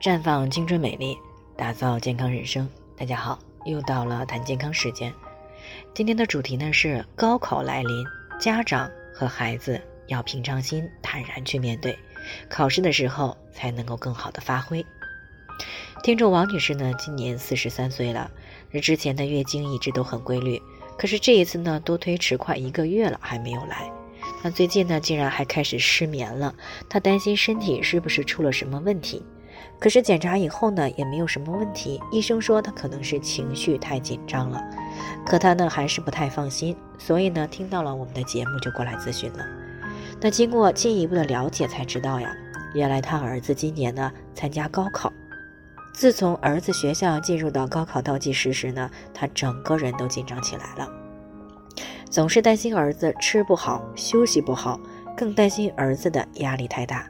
绽放青春美丽，打造健康人生。大家好，又到了谈健康时间。今天的主题呢是高考来临，家长和孩子要平常心、坦然去面对，考试的时候才能够更好的发挥。听众王女士呢，今年四十三岁了，那之前的月经一直都很规律，可是这一次呢，都推迟快一个月了，还没有来。那最近呢，竟然还开始失眠了，她担心身体是不是出了什么问题。可是检查以后呢，也没有什么问题。医生说他可能是情绪太紧张了，可他呢还是不太放心，所以呢听到了我们的节目就过来咨询了。那经过进一步的了解才知道呀，原来他儿子今年呢参加高考，自从儿子学校进入到高考倒计时时呢，他整个人都紧张起来了，总是担心儿子吃不好、休息不好，更担心儿子的压力太大。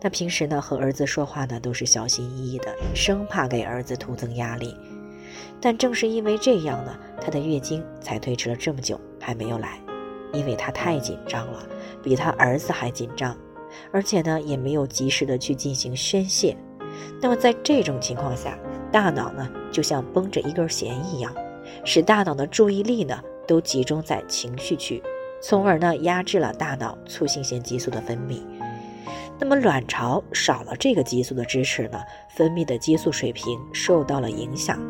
那平时呢，和儿子说话呢，都是小心翼翼的，生怕给儿子徒增压力。但正是因为这样呢，他的月经才推迟了这么久还没有来，因为他太紧张了，比他儿子还紧张，而且呢，也没有及时的去进行宣泄。那么在这种情况下，大脑呢，就像绷着一根弦一样，使大脑的注意力呢，都集中在情绪区，从而呢，压制了大脑促性腺激素的分泌。那么卵巢少了这个激素的支持呢，分泌的激素水平受到了影响，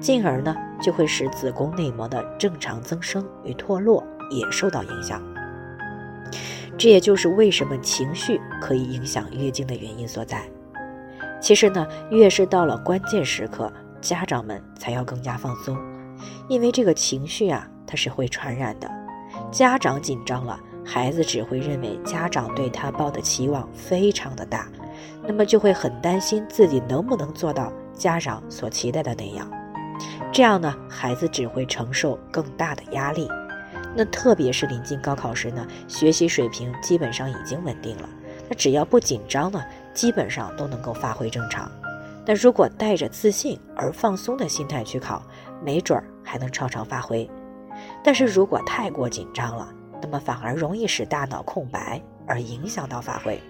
进而呢就会使子宫内膜的正常增生与脱落也受到影响。这也就是为什么情绪可以影响月经的原因所在。其实呢，越是到了关键时刻，家长们才要更加放松，因为这个情绪啊，它是会传染的。家长紧张了。孩子只会认为家长对他抱的期望非常的大，那么就会很担心自己能不能做到家长所期待的那样。这样呢，孩子只会承受更大的压力。那特别是临近高考时呢，学习水平基本上已经稳定了，那只要不紧张呢，基本上都能够发挥正常。那如果带着自信而放松的心态去考，没准儿还能超常发挥。但是如果太过紧张了，那么反而容易使大脑空白，而影响到发挥。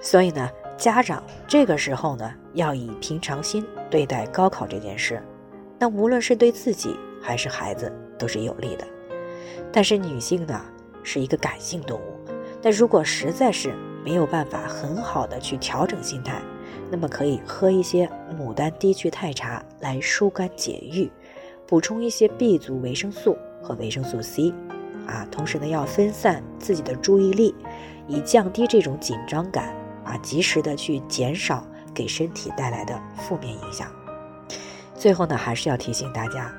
所以呢，家长这个时候呢，要以平常心对待高考这件事，那无论是对自己还是孩子都是有利的。但是女性呢，是一个感性动物，那如果实在是没有办法很好的去调整心态，那么可以喝一些牡丹低聚肽茶来疏肝解郁，补充一些 B 族维生素和维生素 C。啊，同时呢，要分散自己的注意力，以降低这种紧张感，啊，及时的去减少给身体带来的负面影响。最后呢，还是要提醒大家，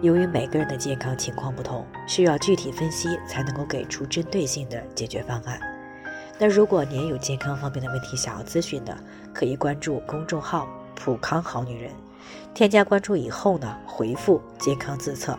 由于每个人的健康情况不同，需要具体分析才能够给出针对性的解决方案。那如果您有健康方面的问题想要咨询的，可以关注公众号“普康好女人”，添加关注以后呢，回复“健康自测”。